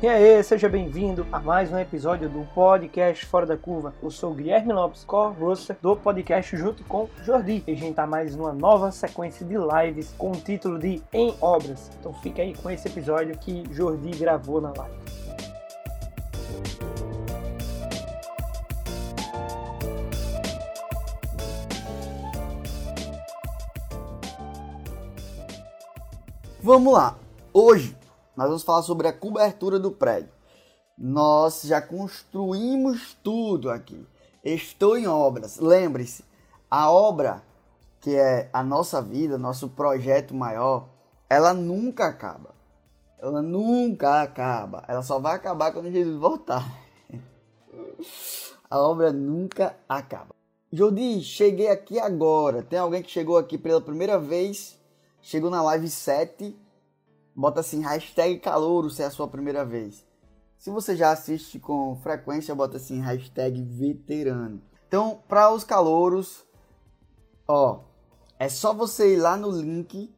E aí, seja bem-vindo a mais um episódio do podcast Fora da Curva. Eu sou Guilherme Lopes, co-host do podcast junto com Jordi. E a gente tá mais numa nova sequência de lives com o título de Em Obras. Então fica aí com esse episódio que Jordi gravou na live. Vamos lá. Hoje nós vamos falar sobre a cobertura do prédio. Nós já construímos tudo aqui. Estou em obras. Lembre-se, a obra que é a nossa vida, nosso projeto maior, ela nunca acaba. Ela nunca acaba. Ela só vai acabar quando Jesus voltar. A obra nunca acaba. Jodi, cheguei aqui agora. Tem alguém que chegou aqui pela primeira vez? Chegou na live 7 bota assim, hashtag calouro se é a sua primeira vez. Se você já assiste com frequência, bota assim, hashtag veterano. Então, para os calouros, ó, é só você ir lá no link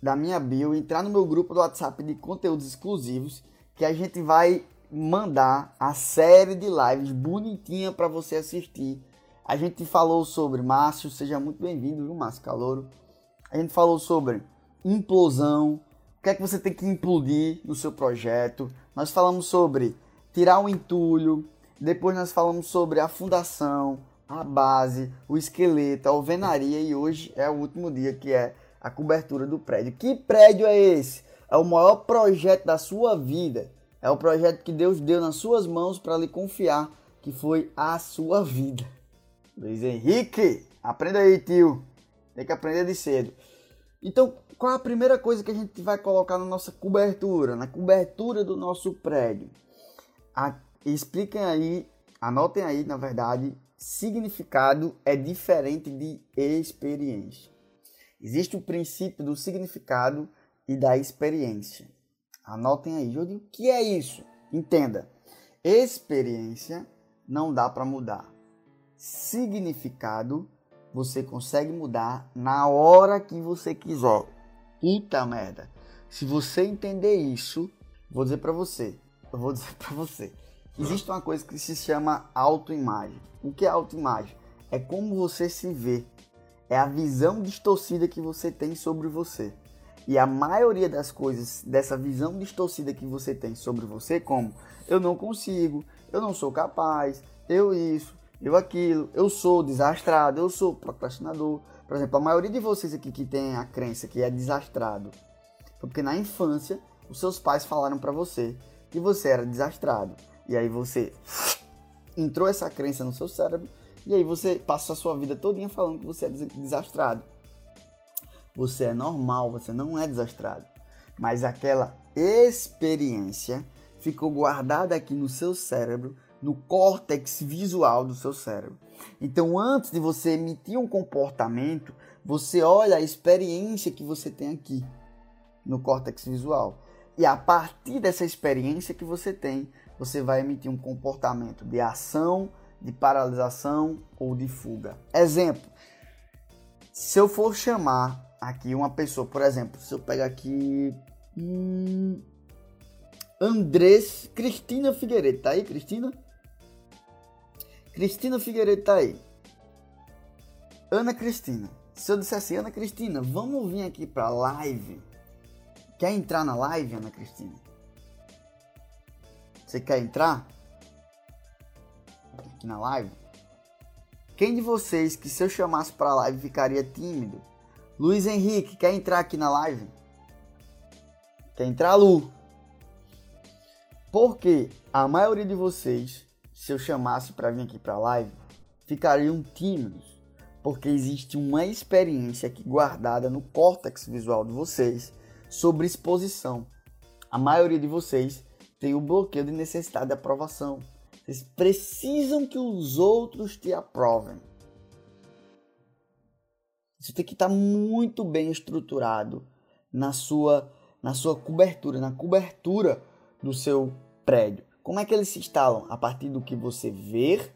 da minha bio, entrar no meu grupo do WhatsApp de conteúdos exclusivos, que a gente vai mandar a série de lives bonitinha para você assistir. A gente falou sobre Márcio, seja muito bem-vindo, viu, Márcio Calouro? A gente falou sobre implosão, o que é que você tem que implodir no seu projeto. Nós falamos sobre tirar o entulho, depois nós falamos sobre a fundação, a base, o esqueleto, a alvenaria e hoje é o último dia que é a cobertura do prédio. Que prédio é esse? É o maior projeto da sua vida. É o projeto que Deus deu nas suas mãos para lhe confiar, que foi a sua vida. Luiz Henrique, aprenda aí, tio. Tem que aprender de cedo. Então, qual a primeira coisa que a gente vai colocar na nossa cobertura, na cobertura do nosso prédio? A, expliquem aí, anotem aí, na verdade, significado é diferente de experiência. Existe o princípio do significado e da experiência. Anotem aí, Jodi, o que é isso? Entenda. Experiência não dá para mudar. Significado você consegue mudar na hora que você quiser. Puta merda. Se você entender isso, vou dizer para você, eu vou dizer para você, existe uma coisa que se chama autoimagem. O que é autoimagem? É como você se vê. É a visão distorcida que você tem sobre você. E a maioria das coisas dessa visão distorcida que você tem sobre você, como eu não consigo, eu não sou capaz, eu isso, eu aquilo, eu sou desastrado, eu sou procrastinador, por exemplo, a maioria de vocês aqui que tem a crença que é desastrado, porque na infância os seus pais falaram para você que você era desastrado. E aí você entrou essa crença no seu cérebro e aí você passa a sua vida todinha falando que você é desastrado. Você é normal, você não é desastrado. Mas aquela experiência ficou guardada aqui no seu cérebro, no córtex visual do seu cérebro. Então, antes de você emitir um comportamento, você olha a experiência que você tem aqui no córtex visual. E a partir dessa experiência que você tem, você vai emitir um comportamento de ação, de paralisação ou de fuga. Exemplo: se eu for chamar aqui uma pessoa, por exemplo, se eu pegar aqui hum, Andrés Cristina Figueiredo, tá aí, Cristina? Cristina Figueiredo tá aí. Ana Cristina. Se eu dissesse Ana Cristina, vamos vir aqui pra live. Quer entrar na live, Ana Cristina? Você quer entrar? Aqui na live? Quem de vocês que se eu chamasse pra live ficaria tímido? Luiz Henrique, quer entrar aqui na live? Quer entrar, Lu? Porque a maioria de vocês, se eu chamasse para vir aqui para a live, ficariam tímidos, porque existe uma experiência aqui guardada no córtex visual de vocês sobre exposição. A maioria de vocês tem o bloqueio de necessidade de aprovação. Vocês precisam que os outros te aprovem. Isso tem que estar muito bem estruturado na sua, na sua cobertura, na cobertura do seu prédio. Como é que eles se instalam? A partir do que você vê,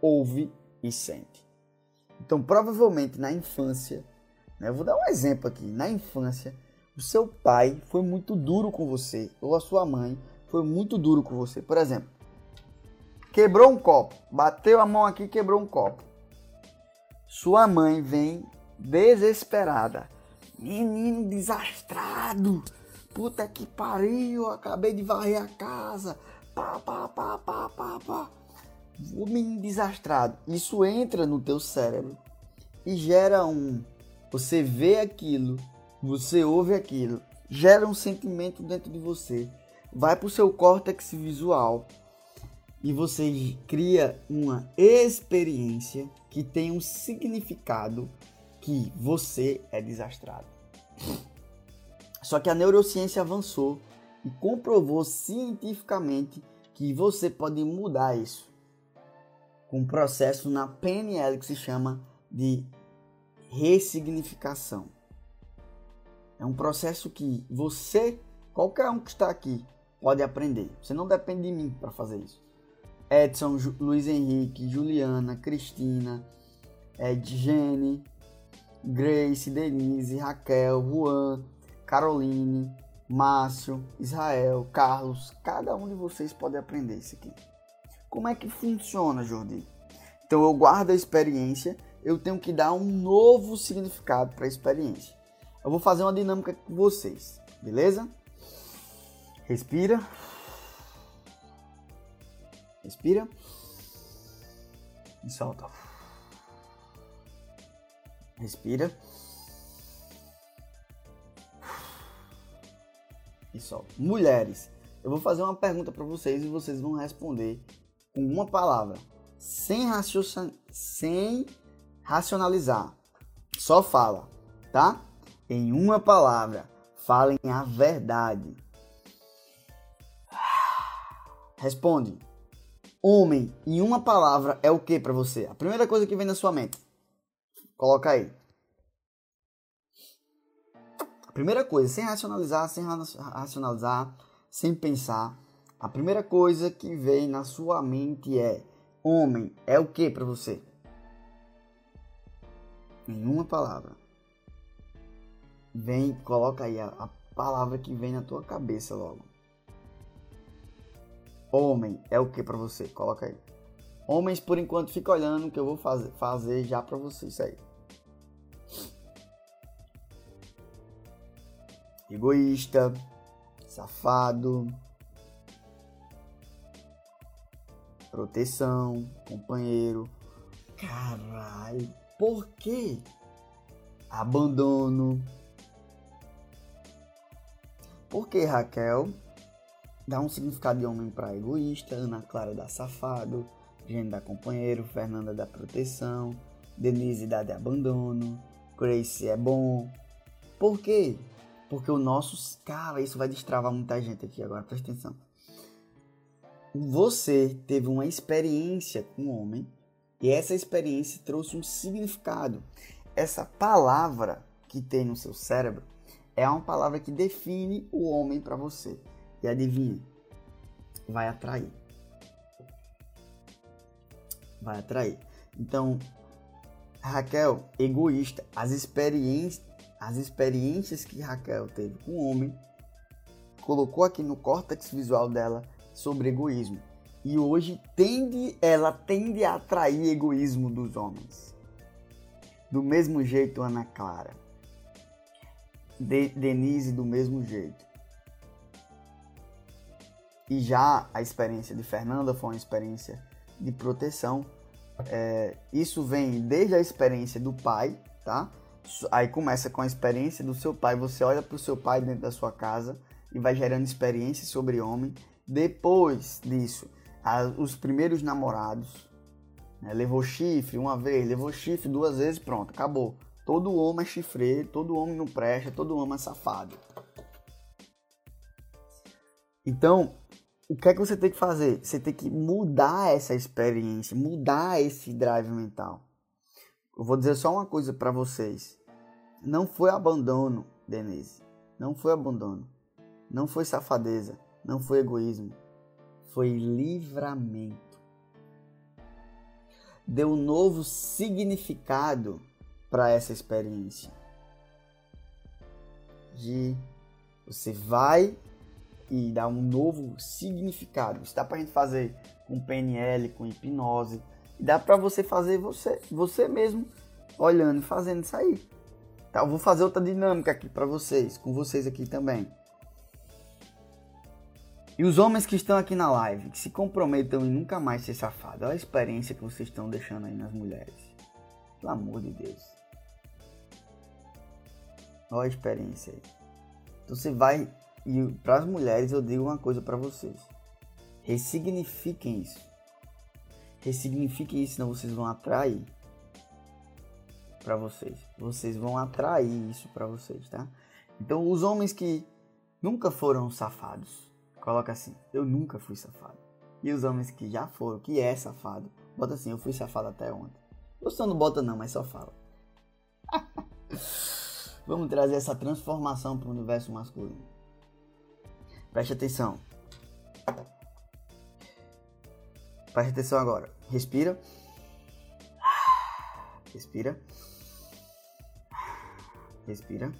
ouve e sente. Então, provavelmente na infância, né, eu vou dar um exemplo aqui. Na infância, o seu pai foi muito duro com você, ou a sua mãe foi muito duro com você. Por exemplo, quebrou um copo, bateu a mão aqui, quebrou um copo. Sua mãe vem desesperada. Menino desastrado. Puta que pariu, acabei de varrer a casa. Pá, pá, pá, pá, pá, pá. O menino desastrado. Isso entra no teu cérebro e gera um. Você vê aquilo, você ouve aquilo, gera um sentimento dentro de você. Vai para o seu córtex visual e você cria uma experiência que tem um significado que você é desastrado. Só que a neurociência avançou e comprovou cientificamente que você pode mudar isso com um processo na PNL que se chama de ressignificação. É um processo que você, qualquer um que está aqui, pode aprender. Você não depende de mim para fazer isso. Edson, Ju, Luiz Henrique, Juliana, Cristina, Ed, Jenny, Grace, Denise, Raquel, Juan, Caroline, Márcio, Israel, Carlos, cada um de vocês pode aprender isso aqui. Como é que funciona, Jordi? Então eu guardo a experiência, eu tenho que dar um novo significado para a experiência. Eu vou fazer uma dinâmica com vocês, beleza? Respira. Respira. E solta. Respira. E solta. Mulheres, eu vou fazer uma pergunta para vocês e vocês vão responder com uma palavra, sem, raciocin... sem racionalizar. Só fala, tá? Em uma palavra, falem a verdade. Responde. Homem, em uma palavra, é o que para você? A primeira coisa que vem na sua mente. Coloca aí. A primeira coisa, sem racionalizar, sem racionalizar, sem pensar, a primeira coisa que vem na sua mente é: homem é o que para você? Em uma palavra. Vem, coloca aí a, a palavra que vem na tua cabeça logo. Homem é o que para você? Coloca aí. Homens, por enquanto, fica olhando que eu vou fazer, fazer já para vocês aí. Egoísta, safado, proteção, companheiro. Caralho, por quê? Abandono. Por que Raquel dá um significado de homem para egoísta, Ana Clara dá safado, Jane dá companheiro, Fernanda dá proteção, Denise dá de abandono, Grace é bom. Por quê? Porque o nosso. Cara, isso vai destravar muita gente aqui agora, presta atenção. Você teve uma experiência com o homem e essa experiência trouxe um significado. Essa palavra que tem no seu cérebro é uma palavra que define o homem para você. E adivinha? Vai atrair. Vai atrair. Então, Raquel, egoísta, as experiências as experiências que Raquel teve com o homem, colocou aqui no córtex visual dela sobre egoísmo. E hoje tende, ela tende a atrair egoísmo dos homens. Do mesmo jeito, Ana Clara. De, Denise, do mesmo jeito. E já a experiência de Fernanda foi uma experiência de proteção. É, isso vem desde a experiência do pai, tá? Aí começa com a experiência do seu pai. Você olha para o seu pai dentro da sua casa e vai gerando experiências sobre homem. Depois disso, os primeiros namorados, né, levou chifre uma vez, levou chifre duas vezes, pronto, acabou. Todo homem é chifreiro, todo homem não presta, todo homem é safado. Então, o que é que você tem que fazer? Você tem que mudar essa experiência, mudar esse drive mental. Eu vou dizer só uma coisa para vocês. Não foi abandono, Denise. Não foi abandono. Não foi safadeza. Não foi egoísmo. Foi livramento. Deu um novo significado para essa experiência. De você vai e dar um novo significado. Isso dá pra gente fazer com PNL, com hipnose. Dá pra você fazer você, você mesmo olhando e fazendo isso aí. Tá, eu vou fazer outra dinâmica aqui para vocês, com vocês aqui também. E os homens que estão aqui na live, que se comprometam em nunca mais ser safado. Olha a experiência que vocês estão deixando aí nas mulheres. Pelo amor de Deus. Olha a experiência aí. Então você vai e para as mulheres eu digo uma coisa para vocês. Ressignifiquem isso. Ressignifiquem isso, senão vocês vão atrair para vocês. Vocês vão atrair isso para vocês, tá? Então, os homens que nunca foram safados, coloca assim: eu nunca fui safado. E os homens que já foram, que é safado, bota assim: eu fui safado até ontem. Você não bota não, mas só fala. Vamos trazer essa transformação para o universo masculino. Preste atenção. Preste atenção agora. Respira. Respira. Respira.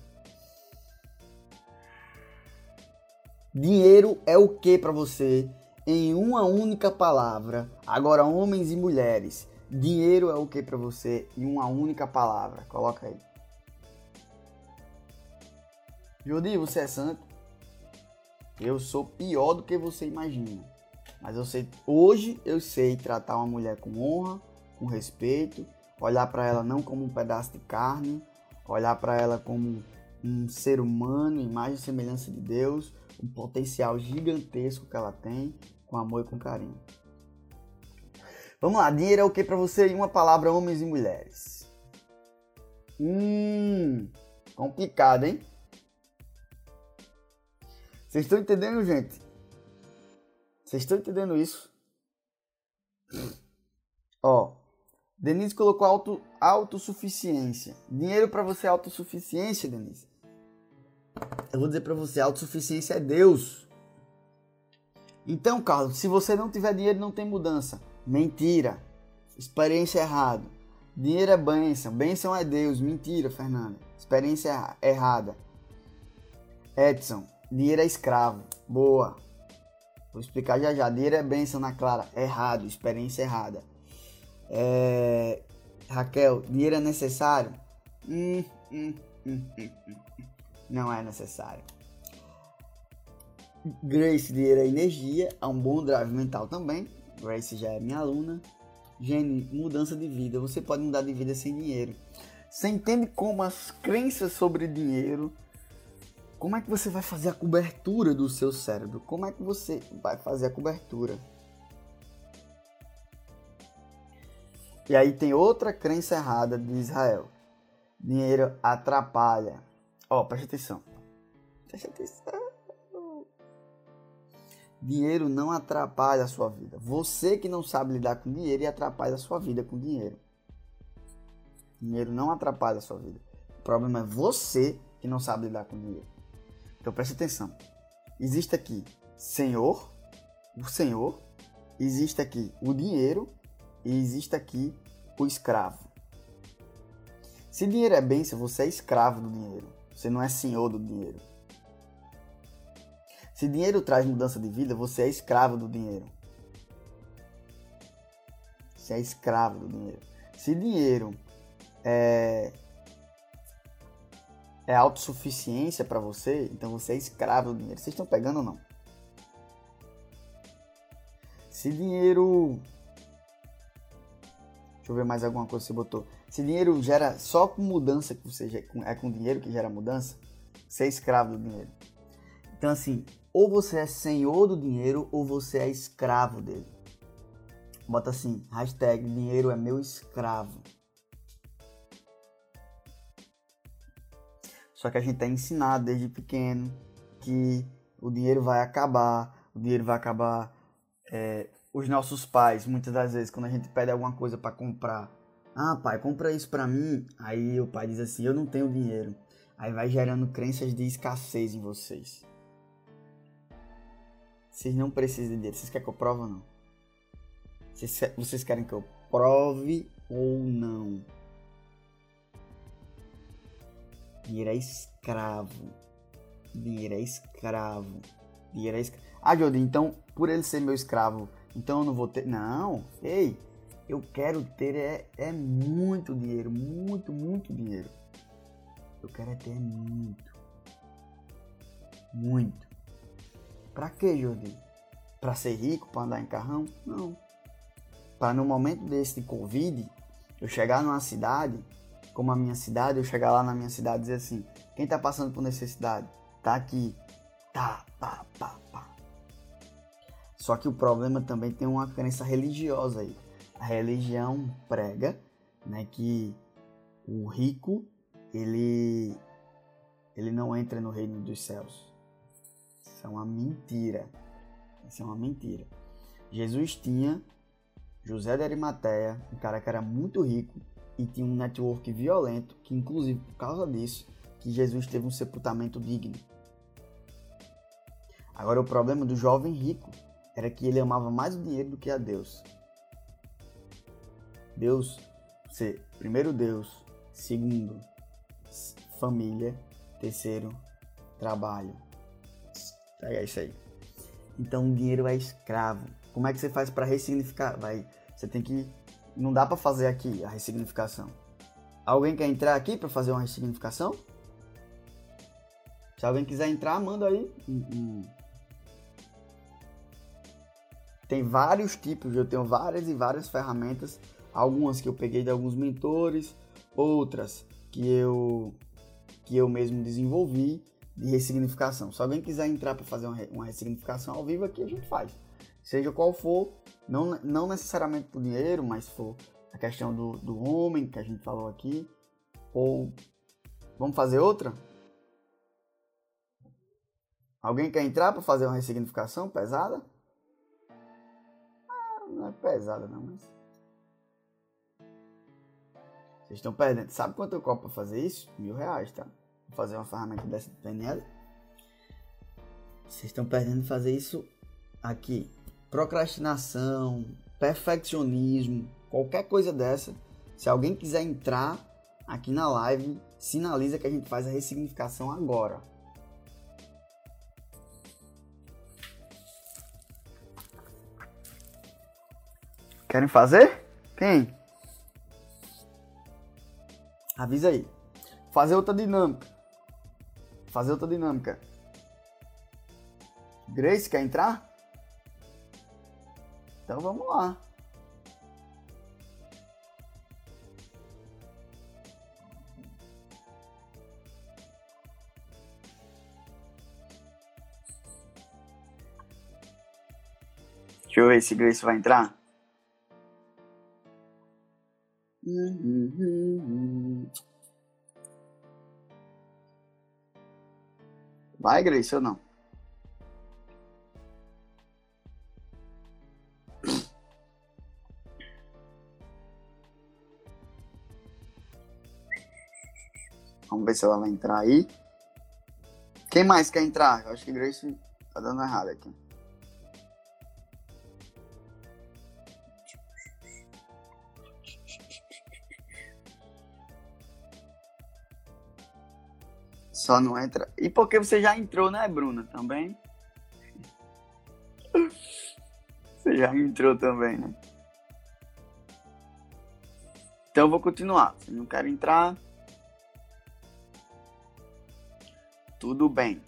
Dinheiro é o que para você? Em uma única palavra. Agora, homens e mulheres. Dinheiro é o que para você? Em uma única palavra. Coloca aí. Jodi, você é santo? Eu sou pior do que você imagina. Mas eu sei, hoje eu sei tratar uma mulher com honra, com respeito, olhar para ela não como um pedaço de carne, olhar para ela como um ser humano, imagem e semelhança de Deus, um potencial gigantesco que ela tem, com amor e com carinho. Vamos lá, dinheiro é o que para você em uma palavra, homens e mulheres? Hum, complicado, hein? Vocês estão entendendo, gente? Vocês estão entendendo isso? Ó, Denise colocou auto, autossuficiência. Dinheiro para você é autossuficiência, Denise? Eu vou dizer para você, autossuficiência é Deus. Então, Carlos, se você não tiver dinheiro, não tem mudança. Mentira. Experiência errada. Dinheiro é bênção. Bênção é Deus. Mentira, Fernanda. Experiência errada. Edson, Dinheiro é escravo. Boa. Vou explicar já já. Dinheiro é bênção na Clara. Errado. Experiência errada. É... Raquel, dinheiro é necessário? Hum, hum, hum, hum, hum. Não é necessário. Grace, dinheiro é energia. É um bom drive mental também. Grace já é minha aluna. Jenny, mudança de vida. Você pode mudar de vida sem dinheiro. Você entende como as crenças sobre dinheiro como é que você vai fazer a cobertura do seu cérebro? Como é que você vai fazer a cobertura? E aí tem outra crença errada de Israel. Dinheiro atrapalha. Ó, oh, preste atenção. Preste atenção. Dinheiro não atrapalha a sua vida. Você que não sabe lidar com dinheiro e atrapalha a sua vida com dinheiro. Dinheiro não atrapalha a sua vida. O problema é você que não sabe lidar com dinheiro. Então preste atenção. Existe aqui Senhor, o Senhor, existe aqui o dinheiro e existe aqui o escravo. Se dinheiro é bênção, você é escravo do dinheiro. Você não é senhor do dinheiro. Se dinheiro traz mudança de vida, você é escravo do dinheiro. Você é escravo do dinheiro. Se dinheiro é, é autossuficiência para você, então você é escravo do dinheiro. Vocês estão pegando ou não? Se dinheiro. Deixa eu ver mais alguma coisa que você botou. Se dinheiro gera só com mudança que você é com dinheiro que gera mudança, você é escravo do dinheiro. Então, assim, ou você é senhor do dinheiro ou você é escravo dele. Bota assim, hashtag dinheiro é meu escravo. Só que a gente é ensinado desde pequeno que o dinheiro vai acabar, o dinheiro vai acabar. É, os nossos pais, muitas das vezes, quando a gente pede alguma coisa para comprar, ah, pai, compra isso para mim. Aí o pai diz assim: eu não tenho dinheiro. Aí vai gerando crenças de escassez em vocês. Vocês não precisam de dinheiro. Vocês querem que eu prove ou não? Vocês, vocês querem que eu prove ou não? É escravo. É escravo. É escravo. Ah, Jodi, então, por ele ser meu escravo, então eu não vou ter. Não, ei, eu quero ter é, é muito dinheiro, muito, muito dinheiro. Eu quero é ter muito. Muito. Pra quê, Jordi? Pra ser rico, pra andar em carrão? Não. Pra no momento desse de Covid, eu chegar numa cidade, como a minha cidade, eu chegar lá na minha cidade e dizer assim: quem tá passando por necessidade? Tá aqui. Tá, pá, pá, pá. Só que o problema também tem uma crença religiosa aí. A religião prega né, que o rico ele, ele não entra no reino dos céus. Isso é uma mentira. Isso é uma mentira. Jesus tinha José de Arimateia, um cara que era muito rico e tinha um network violento, que inclusive por causa disso, que Jesus teve um sepultamento digno. Agora o problema do jovem rico era que ele amava mais o dinheiro do que a Deus. Deus, você, primeiro Deus, segundo família, terceiro trabalho. É isso aí. Então o dinheiro é escravo. Como é que você faz para ressignificar? Vai, você tem que não dá para fazer aqui a ressignificação. Alguém quer entrar aqui para fazer uma ressignificação? Se alguém quiser entrar, manda aí. Tem vários tipos, eu tenho várias e várias ferramentas. Algumas que eu peguei de alguns mentores, outras que eu que eu mesmo desenvolvi de ressignificação. Se alguém quiser entrar para fazer uma ressignificação ao vivo aqui, a gente faz. Seja qual for, não, não necessariamente por dinheiro, mas for a questão do, do homem que a gente falou aqui. Ou vamos fazer outra? Alguém quer entrar para fazer uma ressignificação pesada? não é pesada não, mas. Vocês estão perdendo. Sabe quanto eu cobro para fazer isso? Mil reais, tá? Vou fazer uma ferramenta dessa de PNL. Vocês estão perdendo fazer isso aqui. Procrastinação, perfeccionismo, qualquer coisa dessa. Se alguém quiser entrar aqui na live, sinaliza que a gente faz a ressignificação agora. Querem fazer? Quem? Avisa aí. Fazer outra dinâmica. Fazer outra dinâmica. Grace, quer entrar? Então vamos lá. Deixa eu ver se Grace vai entrar. Vai, Grace, ou não? Vamos ver se ela vai entrar aí. Quem mais quer entrar? Eu acho que Grace tá dando errado aqui. Só não entra. E porque você já entrou, né, Bruna? Também? Você já entrou também, né? Então eu vou continuar. Se não quer entrar, tudo bem.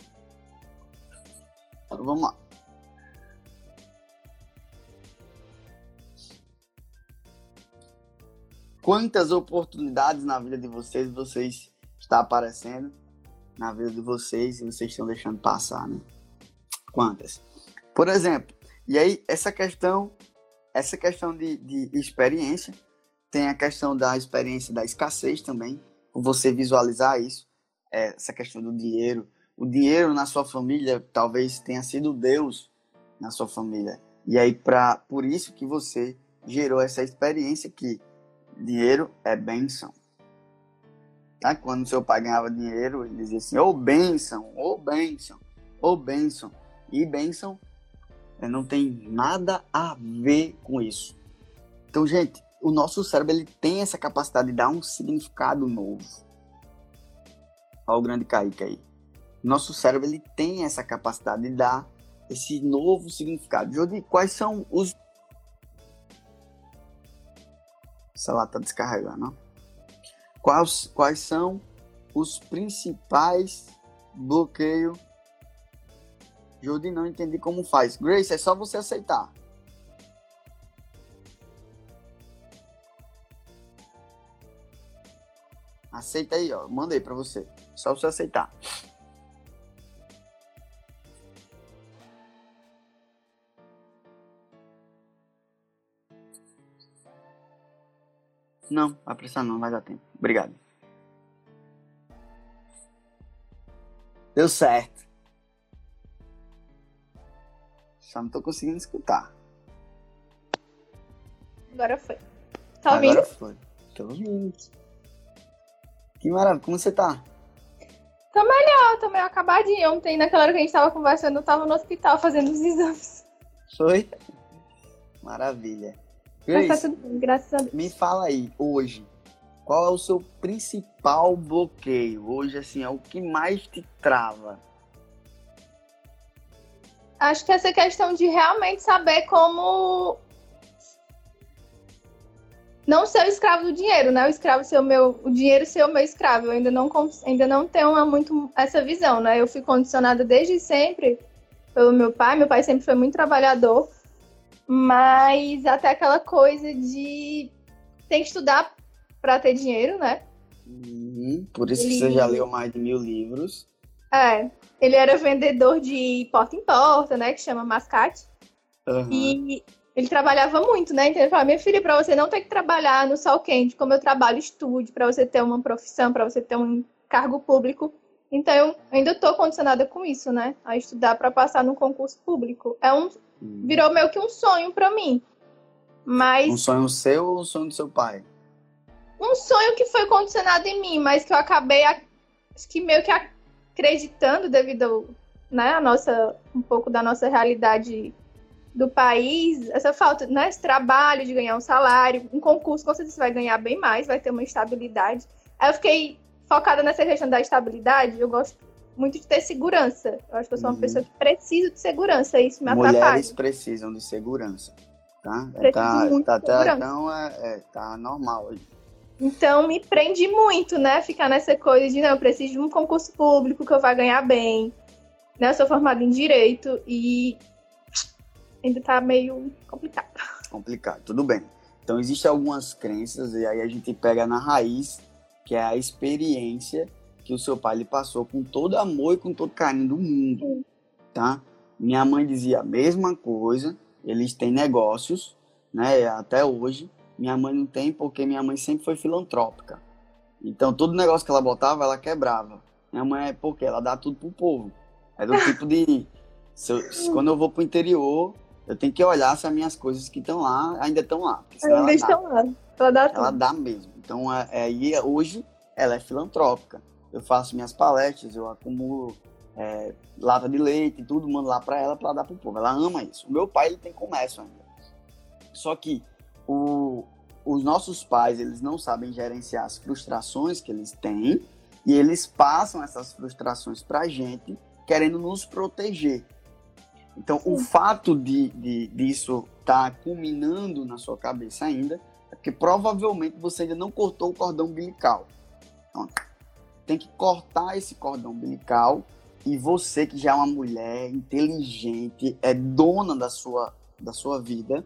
Então vamos lá. Quantas oportunidades na vida de vocês vocês está aparecendo? na vida de vocês e vocês estão deixando passar, né? Quantas? Por exemplo, e aí essa questão, essa questão de, de experiência, tem a questão da experiência da escassez também, você visualizar isso, essa questão do dinheiro. O dinheiro na sua família talvez tenha sido Deus na sua família. E aí, pra, por isso que você gerou essa experiência que dinheiro é benção. Tá? Quando seu pai ganhava dinheiro, ele dizia assim, ô oh, benção, ô oh, benção, ô oh, benção. E benção é, não tem nada a ver com isso. Então, gente, o nosso cérebro ele tem essa capacidade de dar um significado novo. Olha o grande Kaique aí. Nosso cérebro ele tem essa capacidade de dar esse novo significado. Jodi, quais são os. Essa lá tá descarregando? Quais, quais são os principais bloqueios? Jodi, não entendi como faz. Grace, é só você aceitar. Aceita aí, ó. Mandei para você. Só você aceitar. Não, vai precisar não, vai dar tempo. Obrigado. Deu certo. Só não tô conseguindo escutar. Agora foi. Tá ouvindo? Agora foi. Tô ouvindo. Que maravilha, como você tá? Tô melhor, tô meio acabadinha. Ontem, naquela hora que a gente tava conversando, eu tava no hospital fazendo os exames. Foi? Maravilha. Mas tá tudo bem, graças a Deus. Me fala aí, hoje, qual é o seu principal bloqueio? Hoje, assim, é o que mais te trava? Acho que essa questão de realmente saber como não ser o escravo do dinheiro, né? O escravo ser o meu, o dinheiro ser o meu escravo. Eu ainda não ainda não tenho uma, muito essa visão, né? Eu fui condicionada desde sempre pelo meu pai. Meu pai sempre foi muito trabalhador, mas até aquela coisa de tem que estudar para ter dinheiro, né? Uhum, por isso ele... que você já leu mais de mil livros. É, ele era vendedor de porta em porta, né? Que chama mascate. Uhum. E ele trabalhava muito, né? Então ele falava, minha filha, para você não ter que trabalhar no sol quente, como eu trabalho, estude, para você ter uma profissão, para você ter um cargo público. Então eu ainda estou condicionada com isso, né? A estudar para passar no concurso público. É um hum. virou meio que um sonho para mim. Mas um sonho seu ou um sonho do seu pai? Um sonho que foi condicionado em mim, mas que eu acabei acho que meio que acreditando devido, né, a nossa um pouco da nossa realidade do país, essa falta, né, esse trabalho de ganhar um salário, um concurso, com certeza você vai ganhar bem mais, vai ter uma estabilidade. Aí eu fiquei focada nessa questão da estabilidade, eu gosto muito de ter segurança. Eu acho que eu sou uma uhum. pessoa que precisa de segurança, isso me Mulheres atrapalha. Mulheres precisam de segurança, tá? É, tá, muito tá, tá, então é, é, tá normal aí. Então me prende muito, né? Ficar nessa coisa de não, eu preciso de um concurso público que eu vá ganhar bem. Né? Eu sou formada em direito e ainda tá meio complicado. Complicado, tudo bem. Então existem algumas crenças e aí a gente pega na raiz, que é a experiência que o seu pai lhe passou com todo amor e com todo carinho do mundo, tá? Minha mãe dizia a mesma coisa, eles têm negócios, né, até hoje. Minha mãe não tem porque minha mãe sempre foi filantrópica. Então todo negócio que ela botava, ela quebrava. Minha mãe é porque ela dá tudo pro povo. É do tipo de se eu, se, quando eu vou pro interior, eu tenho que olhar se as minhas coisas que estão lá ainda estão lá. Ainda estão lá. Ela dá Ela dá mesmo. Então, é, é, e hoje ela é filantrópica. Eu faço minhas palestras, eu acumulo é, lata de leite e tudo, mando lá para ela para dar pro povo. Ela ama isso. O meu pai ele tem comércio ainda. Só que o, os nossos pais, eles não sabem gerenciar as frustrações que eles têm e eles passam essas frustrações pra gente, querendo nos proteger. Então, Sim. o fato de, de disso estar tá culminando na sua cabeça ainda é porque provavelmente você ainda não cortou o cordão umbilical. Então, tem que cortar esse cordão umbilical e você que já é uma mulher inteligente, é dona da sua, da sua vida,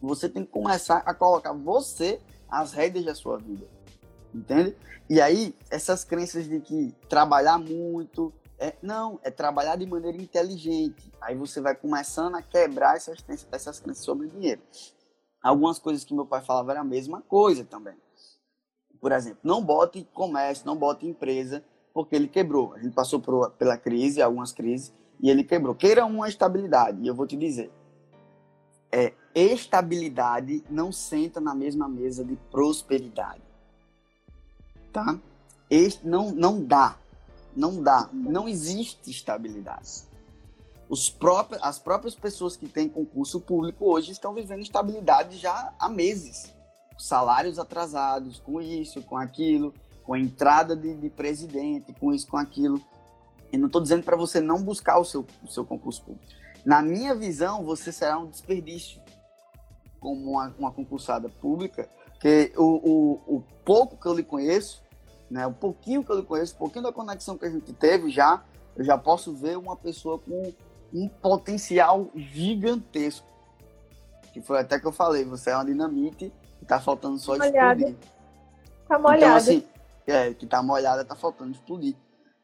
você tem que começar a colocar você as rédeas da sua vida. Entende? E aí, essas crenças de que trabalhar muito, É, não, é trabalhar de maneira inteligente. Aí você vai começando a quebrar essas, essas crenças sobre dinheiro. Algumas coisas que meu pai falava era a mesma coisa também. Por exemplo, não bote comércio, não bote empresa, porque ele quebrou. A gente passou por, pela crise, algumas crises, e ele quebrou. Queira uma estabilidade, e eu vou te dizer. É, estabilidade não senta na mesma mesa de prosperidade. Tá? Este, não, não dá. Não dá. Não existe estabilidade. Os próprios, as próprias pessoas que têm concurso público hoje estão vivendo estabilidade já há meses. Salários atrasados, com isso, com aquilo, com a entrada de, de presidente, com isso, com aquilo. E não estou dizendo para você não buscar o seu, o seu concurso público. Na minha visão, você será um desperdício como uma, uma concursada pública, que o, o, o pouco que eu lhe conheço, né, o pouquinho que eu conheço, o pouquinho da conexão que a gente teve já, eu já posso ver uma pessoa com um potencial gigantesco. Que foi até que eu falei, você é uma dinamite e tá faltando só molhada. explodir. Tá molhada. Então, assim, é, que tá molhada, tá faltando explodir.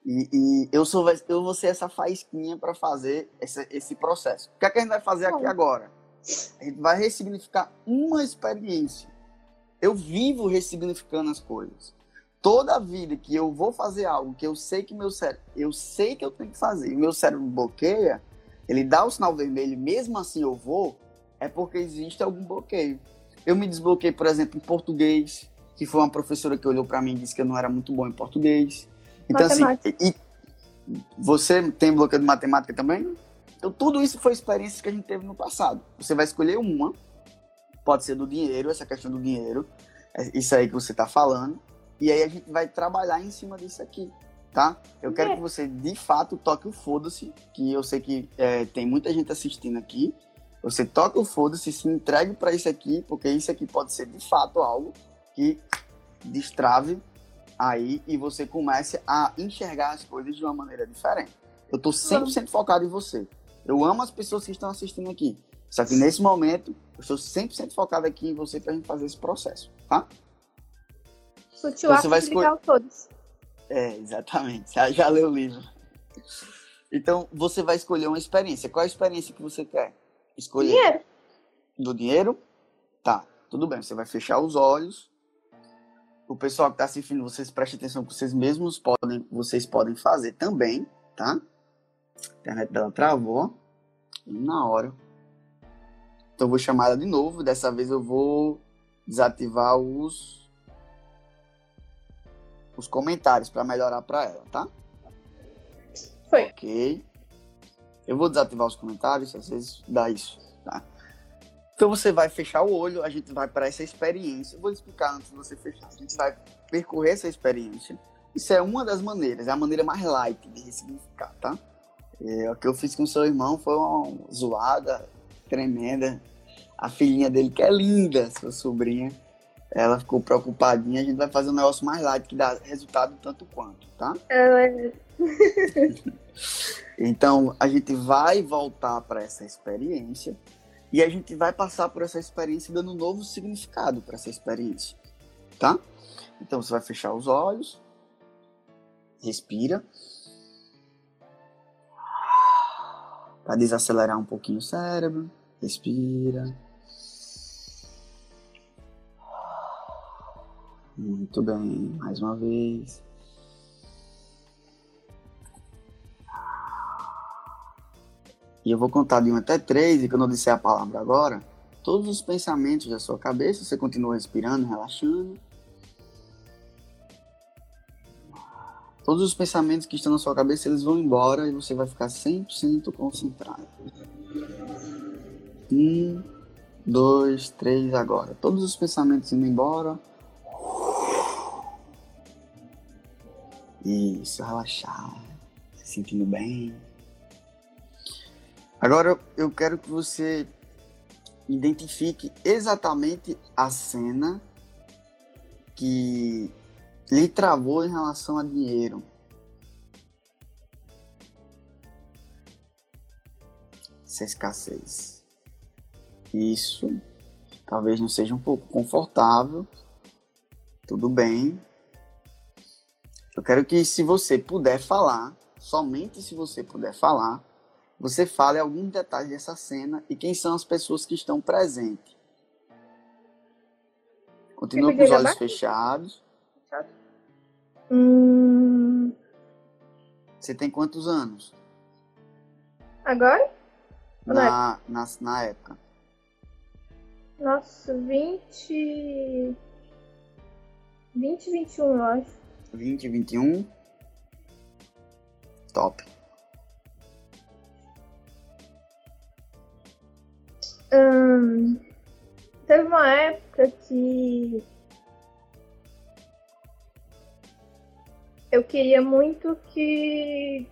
E, e, eu, sou, eu vou ser essa faísquinha para fazer esse, esse processo. O que, é que a gente vai fazer aqui agora? A gente vai ressignificar uma experiência. Eu vivo ressignificando as coisas. Toda vida que eu vou fazer algo que eu sei que meu cérebro, eu sei que eu tenho que fazer, e meu cérebro bloqueia, ele dá o sinal vermelho, mesmo assim eu vou, é porque existe algum bloqueio. Eu me desbloqueei, por exemplo, em português, que foi uma professora que olhou para mim e disse que eu não era muito bom em português. Então, assim, matemática. assim, e você tem bloqueio de matemática também? Então, tudo isso foi experiências que a gente teve no passado. Você vai escolher uma, pode ser do dinheiro, essa questão do dinheiro, é isso aí que você está falando, e aí a gente vai trabalhar em cima disso aqui tá? Eu quero que você, de fato, toque o foda-se, que eu sei que é, tem muita gente assistindo aqui. Você toque o foda-se, se entregue para isso aqui, porque isso aqui pode ser, de fato, algo que destrave aí e você comece a enxergar as coisas de uma maneira diferente. Eu tô 100% focado em você. Eu amo as pessoas que estão assistindo aqui. Só que nesse momento, eu estou 100% focado aqui em você para a gente fazer esse processo, tá? Sutil então, você vai escolher todos. É, exatamente. Já, já leu o livro. Então, você vai escolher uma experiência. Qual é a experiência que você quer escolher? Dinheiro. Do dinheiro? Tá, tudo bem. Você vai fechar os olhos. O pessoal que está assistindo, vocês prestem atenção que vocês mesmos podem, vocês podem fazer também, tá? A internet dela travou. Na hora. Então, eu vou chamar ela de novo. Dessa vez eu vou desativar os os comentários para melhorar para ela, tá? Foi. Ok. Eu vou desativar os comentários, às vezes dá isso, tá? Então você vai fechar o olho, a gente vai para essa experiência. Eu vou explicar antes de você fechar. A gente vai percorrer essa experiência. Isso é uma das maneiras, é a maneira mais light de ressignificar, tá? É, o que eu fiz com seu irmão foi uma zoada tremenda. A filhinha dele, que é linda, sua sobrinha, ela ficou preocupadinha, a gente vai fazer um negócio mais light que dá resultado tanto quanto, tá? É. então, a gente vai voltar para essa experiência e a gente vai passar por essa experiência dando um novo significado para essa experiência, tá? Então, você vai fechar os olhos, respira. Para desacelerar um pouquinho o cérebro, respira. Muito bem, mais uma vez. E eu vou contar de 1 até 3, e quando eu disser a palavra agora, todos os pensamentos da sua cabeça, você continua respirando, relaxando. Todos os pensamentos que estão na sua cabeça, eles vão embora e você vai ficar 100% concentrado. Um, dois, três, agora. Todos os pensamentos indo embora. Isso, relaxar, se sentindo bem. Agora eu quero que você identifique exatamente a cena que lhe travou em relação a dinheiro. Essa escassez. Isso talvez não seja um pouco confortável. Tudo bem, eu quero que, se você puder falar somente se você puder falar, você fale algum detalhe dessa cena e quem são as pessoas que estão presentes. Continua com os olhos fechados. Hum... Você tem quantos anos? Agora? Na, na, na época. Nossa, 20. 20, 21, eu acho. 20, 21. Top. Hum, teve uma época que eu queria muito que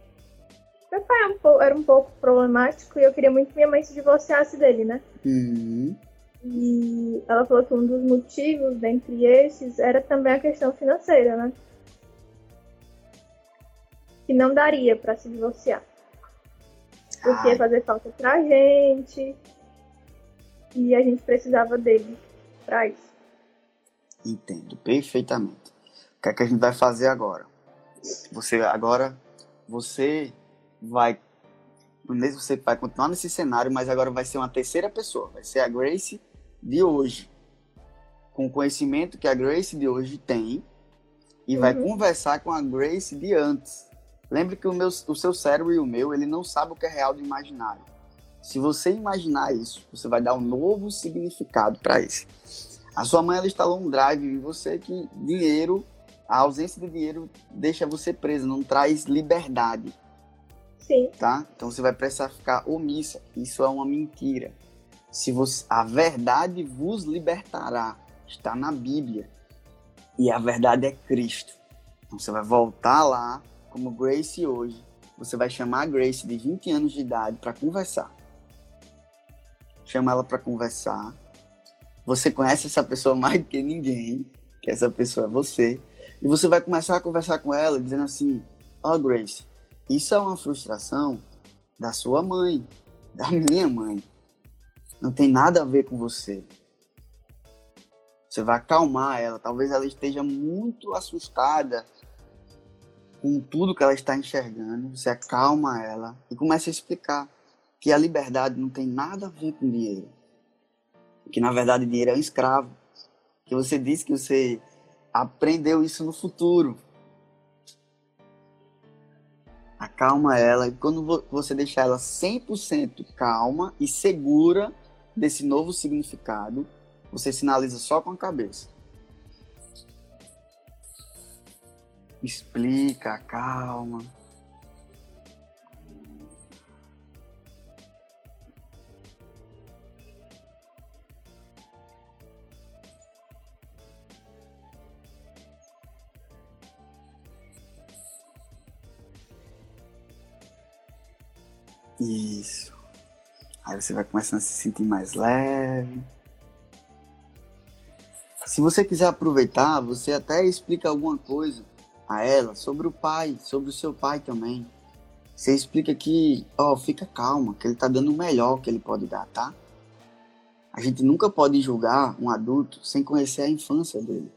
meu pai era um, pouco, era um pouco problemático e eu queria muito que minha mãe se divorciasse dele, né? Uhum. E ela falou que um dos motivos, dentre esses, era também a questão financeira, né? Que não daria para se divorciar. Porque ia fazer falta pra gente. E a gente precisava dele pra isso. Entendo perfeitamente. O que é que a gente vai fazer agora? Você agora, você vai mesmo você vai continuar nesse cenário, mas agora vai ser uma terceira pessoa, vai ser a Grace de hoje, com o conhecimento que a Grace de hoje tem e uhum. vai conversar com a Grace de antes. Lembre que o, meu, o seu cérebro e o meu, ele não sabe o que é real do imaginário. Se você imaginar isso, você vai dar um novo significado para isso. A sua mãe ela instalou um drive em você que dinheiro, a ausência de dinheiro deixa você preso, não traz liberdade. Sim. Tá? Então você vai precisar ficar omissa. Isso é uma mentira. Se você, a verdade vos libertará. Está na Bíblia. E a verdade é Cristo. Então você vai voltar lá, como Grace hoje. Você vai chamar a Grace de 20 anos de idade para conversar. Chama ela para conversar. Você conhece essa pessoa mais do que ninguém, que essa pessoa é você. E você vai começar a conversar com ela, dizendo assim: Ó, oh, Grace, isso é uma frustração da sua mãe, da minha mãe. Não tem nada a ver com você. Você vai acalmar ela. Talvez ela esteja muito assustada com tudo que ela está enxergando. Você acalma ela e começa a explicar que a liberdade não tem nada a ver com dinheiro. Que na verdade dinheiro é um escravo. Que você disse que você aprendeu isso no futuro acalma ela. E quando você deixar ela 100% calma e segura desse novo significado, você sinaliza só com a cabeça. Explica, calma. Isso. Aí você vai começando a se sentir mais leve. Se você quiser aproveitar, você até explica alguma coisa a ela sobre o pai, sobre o seu pai também. Você explica que, ó, fica calma, que ele tá dando o melhor que ele pode dar, tá? A gente nunca pode julgar um adulto sem conhecer a infância dele.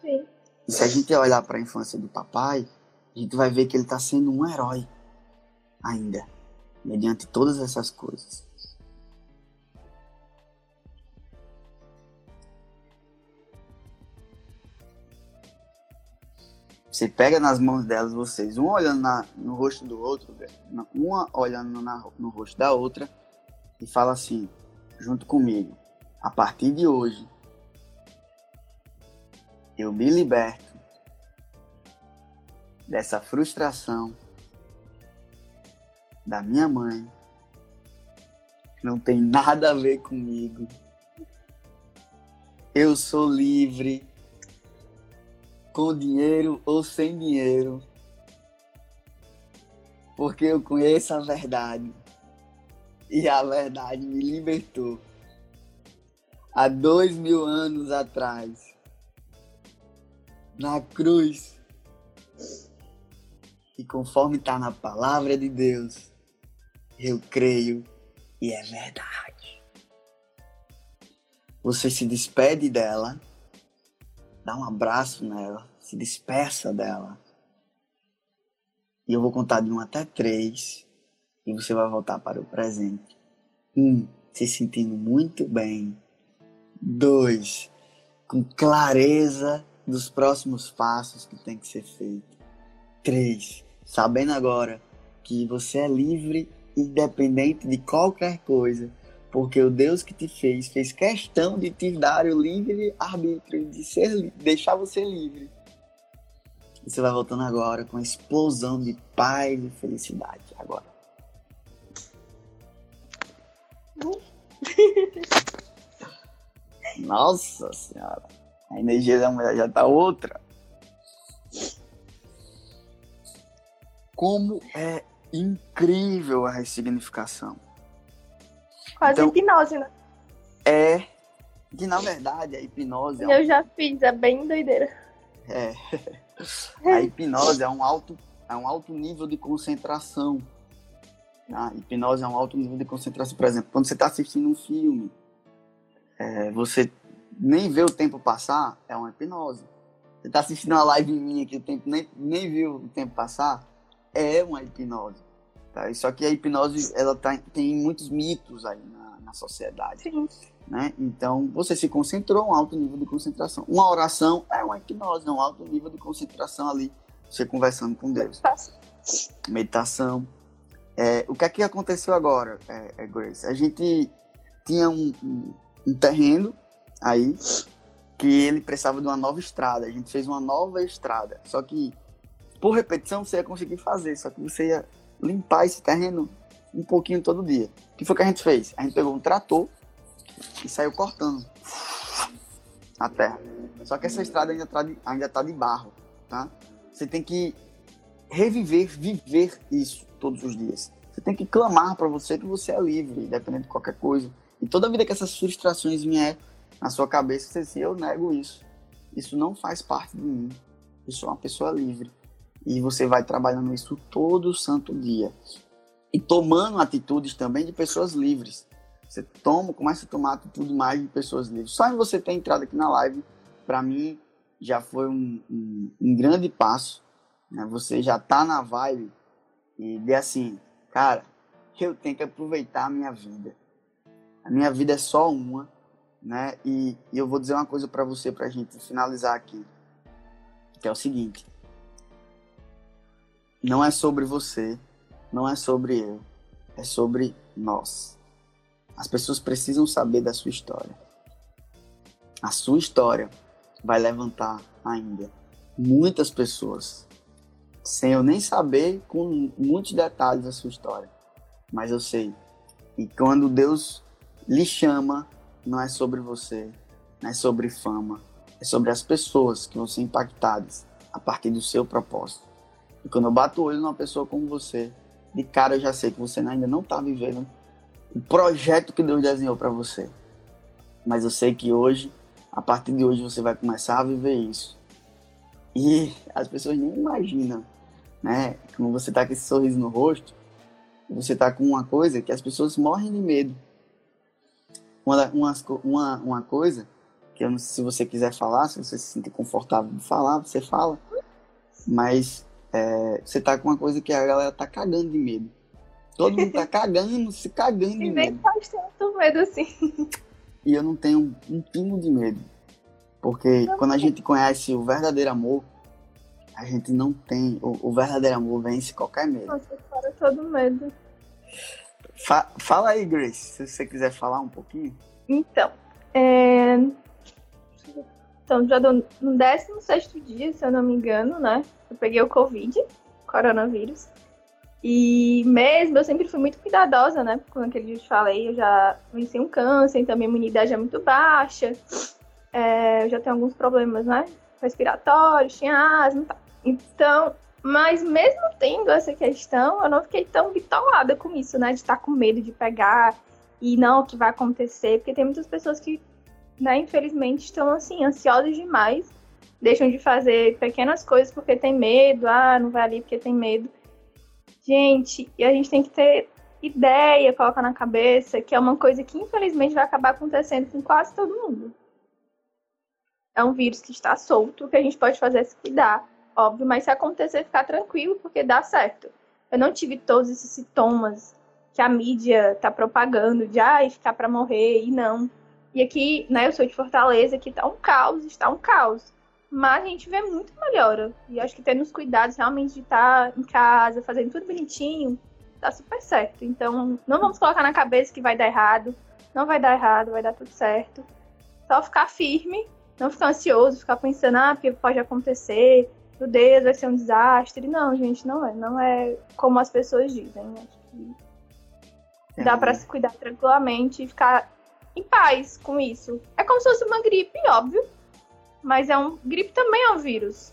Sim. E se a gente olhar para a infância do papai, a gente vai ver que ele tá sendo um herói ainda mediante todas essas coisas. Você pega nas mãos delas, vocês, um olhando na, no rosto do outro, uma olhando na, no rosto da outra, e fala assim, junto comigo: a partir de hoje, eu me liberto dessa frustração da minha mãe. Não tem nada a ver comigo. Eu sou livre, com dinheiro ou sem dinheiro, porque eu conheço a verdade e a verdade me libertou. Há dois mil anos atrás, na cruz, e conforme está na palavra de Deus, eu creio e é verdade. Você se despede dela, dá um abraço nela, se despeça dela. E eu vou contar de 1 até 3 e você vai voltar para o presente. 1. Se sentindo muito bem. 2. Com clareza dos próximos passos que tem que ser feito. 3. Sabendo agora que você é livre, independente de qualquer coisa, porque o Deus que te fez fez questão de te dar o livre arbítrio, de ser, deixar você livre. Você vai voltando agora com a explosão de paz e felicidade. Agora. Nossa senhora. A energia da mulher já tá outra. Como é incrível a ressignificação. Quase então, hipnose, né? É. Que na verdade a hipnose. É um... Eu já fiz, é bem doideira. É. A hipnose é um alto, é um alto nível de concentração. A hipnose é um alto nível de concentração. Por exemplo, quando você está assistindo um filme, é, você nem vê o tempo passar, é uma hipnose. Você está assistindo uma live minha que o tempo nem, nem viu o tempo passar, é uma hipnose. Tá? Só que a hipnose ela tá, tem muitos mitos aí na, na sociedade. Sim. Né? Então, você se concentrou, um alto nível de concentração. Uma oração é uma hipnose, é um alto nível de concentração ali, você conversando com Deus. Meditação. É, o que é que aconteceu agora, é, é Grace? A gente tinha um, um, um terreno aí que ele precisava de uma nova estrada. A gente fez uma nova estrada. Só que por repetição você ia conseguir fazer, só que você ia limpar esse terreno um pouquinho todo dia. O que foi que a gente fez? A gente pegou um trator e saiu cortando a terra. Só que essa estrada ainda está de, ainda tá de barro, tá? Você tem que reviver, viver isso todos os dias. Você tem que clamar para você que você é livre, independente de qualquer coisa. E toda vida que essas frustrações vier na sua cabeça, você diz, eu nego isso. Isso não faz parte de mim. Eu sou uma pessoa livre. E você vai trabalhando isso todo santo dia. E tomando atitudes também de pessoas livres. Você toma, começa a tomar atitude mais de pessoas livres. Só em você ter entrado aqui na live, para mim, já foi um, um, um grande passo. Né? Você já tá na vibe e de assim, cara, eu tenho que aproveitar a minha vida. A minha vida é só uma, né? E, e eu vou dizer uma coisa para você, pra gente finalizar aqui, que é o seguinte: não é sobre você, não é sobre eu, é sobre nós. As pessoas precisam saber da sua história. A sua história vai levantar ainda muitas pessoas, sem eu nem saber com muitos detalhes a sua história. Mas eu sei. E quando Deus lhe chama, não é sobre você, não é sobre fama, é sobre as pessoas que vão ser impactadas a partir do seu propósito. E quando eu bato o olho numa pessoa como você, de cara eu já sei que você ainda não está vivendo o projeto que Deus desenhou para você. Mas eu sei que hoje, a partir de hoje, você vai começar a viver isso. E as pessoas nem imaginam, né? Quando você tá com esse sorriso no rosto, você tá com uma coisa que as pessoas morrem de medo. Uma, uma, uma coisa que eu não sei se você quiser falar, se você se sentir confortável de falar, você fala. Mas é, você tá com uma coisa que a galera tá cagando de medo. Todo mundo tá cagando, se cagando de medo. Nem faz tanto medo assim. E eu não tenho um pingo de medo. Porque não quando a gente conhece o verdadeiro amor, a gente não tem. O, o verdadeiro amor vence qualquer medo. Nossa, para todo medo. Fa fala aí, Grace, se você quiser falar um pouquinho. Então, é... Então, já no 16 dia, se eu não me engano, né? Eu peguei o Covid, coronavírus. E mesmo, eu sempre fui muito cuidadosa, né? Como aquele dia eu te falei, eu já venci um câncer, então minha imunidade é muito baixa. É, eu já tenho alguns problemas, né? Respiratórios, tinha asma e tal. Então, mas mesmo tendo essa questão, eu não fiquei tão bitolada com isso, né? De estar com medo de pegar e não o que vai acontecer, porque tem muitas pessoas que, né, infelizmente, estão assim, ansiosas demais, deixam de fazer pequenas coisas porque tem medo, ah, não vai ali porque tem medo. Gente, e a gente tem que ter ideia, colocar na cabeça que é uma coisa que infelizmente vai acabar acontecendo com quase todo mundo. É um vírus que está solto, o que a gente pode fazer é se cuidar, óbvio, mas se acontecer, ficar tranquilo, porque dá certo. Eu não tive todos esses sintomas que a mídia tá propagando de ai, ficar para morrer e não. E aqui, né, eu sou de Fortaleza, que tá um caos, está um caos. Mas a gente vê muito melhora. E acho que tendo os cuidados realmente de estar tá em casa, fazendo tudo bonitinho, tá super certo. Então, não vamos colocar na cabeça que vai dar errado. Não vai dar errado, vai dar tudo certo. Só ficar firme, não ficar ansioso, ficar pensando, ah, porque pode acontecer, meu Deus, vai ser um desastre. Não, gente, não é. Não é como as pessoas dizem. Acho que é. dá para se cuidar tranquilamente e ficar em paz com isso. É como se fosse uma gripe, óbvio. Mas é um. Gripe também é um vírus.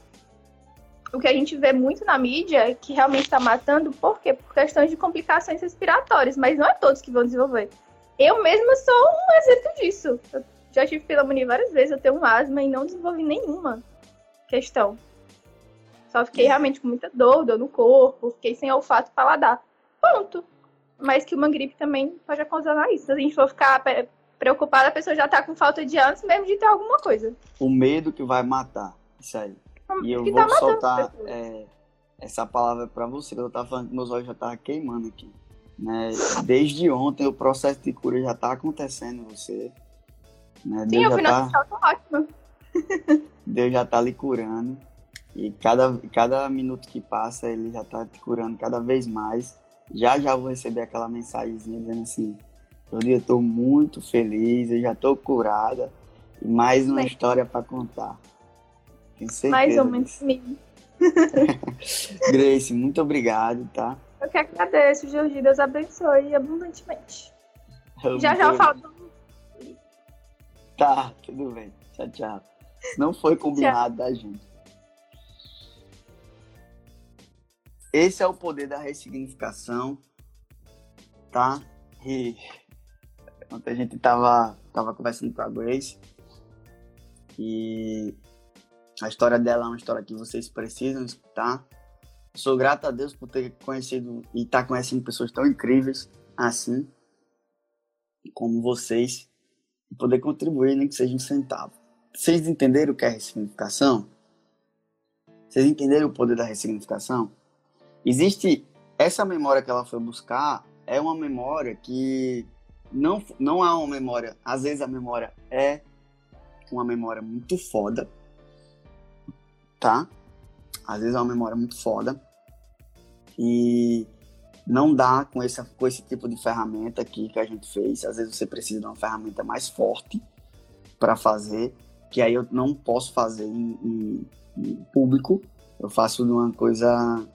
O que a gente vê muito na mídia é que realmente está matando, por quê? Por questões de complicações respiratórias, mas não é todos que vão desenvolver. Eu mesma sou um exemplo disso. Eu já tive pneumonia várias vezes, eu tenho um asma e não desenvolvi nenhuma questão. Só fiquei realmente com muita dor, dor no corpo, fiquei sem olfato paladar. Ponto. Mas que uma gripe também pode ocasionar isso. Se a gente for ficar preocupada, a pessoa já tá com falta de ânimo mesmo de ter alguma coisa. O medo que vai matar. Isso aí. E eu vou tá soltar é, essa palavra para você. Eu tava falando que meus olhos já estavam queimando aqui. Né? Desde ontem o processo de cura já tá acontecendo em você. Né? Sim, Deus eu fui tá... tá ótimo. Deus já tá lhe curando. E cada, cada minuto que passa, ele já tá te curando cada vez mais. Já já vou receber aquela mensagenzinha dizendo assim, eu tô muito feliz, eu já tô curada. E mais uma Bem, história para contar. Mais ou menos mesmo. Grace, muito obrigado, tá? Eu que agradeço, Jorge. Deus abençoe abundantemente. Eu já já eu falo. Tá, tudo bem. Tchau, tchau. Não foi combinado da gente. Esse é o poder da ressignificação, tá? E ontem a gente tava, tava conversando com a Grace e a história dela é uma história que vocês precisam escutar. Sou grato a Deus por ter conhecido e estar tá conhecendo pessoas tão incríveis assim, como vocês, e poder contribuir, nem que seja um centavo. Vocês entenderam o que é ressignificação? Vocês entenderam o poder da ressignificação? Existe essa memória que ela foi buscar é uma memória que não não é uma memória, às vezes a memória é uma memória muito foda, tá? Às vezes é uma memória muito foda e não dá com esse, com esse tipo de ferramenta aqui que a gente fez. Às vezes você precisa de uma ferramenta mais forte para fazer, que aí eu não posso fazer em, em, em público. Eu faço de uma coisa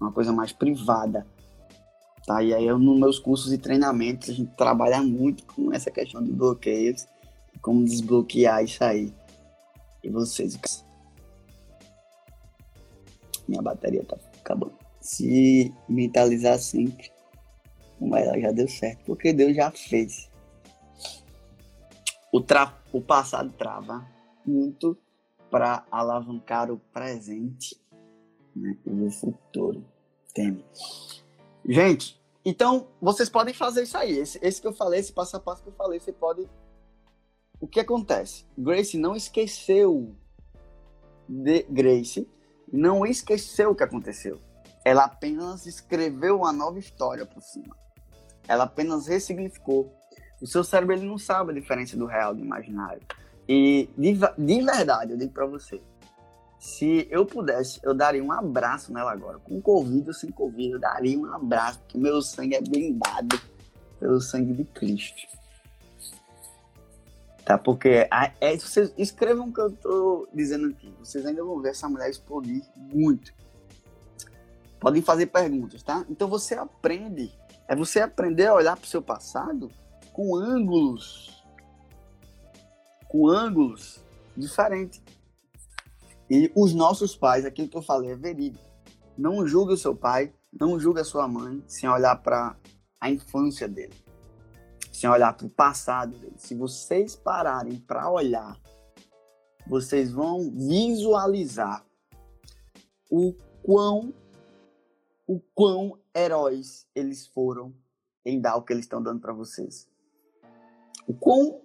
uma coisa mais privada. Tá? E aí, eu, nos meus cursos e treinamentos, a gente trabalha muito com essa questão de bloqueios, como desbloquear isso aí. E vocês. Minha bateria tá acabando. Se mentalizar sempre, mas ela já deu certo, porque Deus já fez. O, tra... o passado trava muito para alavancar o presente né? e o futuro teme. Gente, então vocês podem fazer isso aí. Esse, esse que eu falei, esse passo a passo que eu falei, você pode. O que acontece? Grace não esqueceu de Grace, não esqueceu o que aconteceu. Ela apenas escreveu uma nova história por cima. Ela apenas ressignificou. O seu cérebro ele não sabe a diferença do real do imaginário. E de, de verdade, eu digo para você, se eu pudesse, eu daria um abraço nela agora. Com Covid ou sem Covid, eu daria um abraço, porque meu sangue é blindado pelo sangue de Cristo. Tá? Porque é, vocês escrevam o que eu tô dizendo aqui. Vocês ainda vão ver essa mulher explodir muito. Podem fazer perguntas, tá? Então você aprende. É você aprender a olhar para o seu passado com ângulos. Com ângulos diferentes. E os nossos pais, aquilo que eu falei é verídico. Não julgue o seu pai, não julgue a sua mãe sem olhar para a infância dele, sem olhar para o passado dele. Se vocês pararem para olhar, vocês vão visualizar o quão o quão heróis eles foram em dar o que eles estão dando para vocês. O quão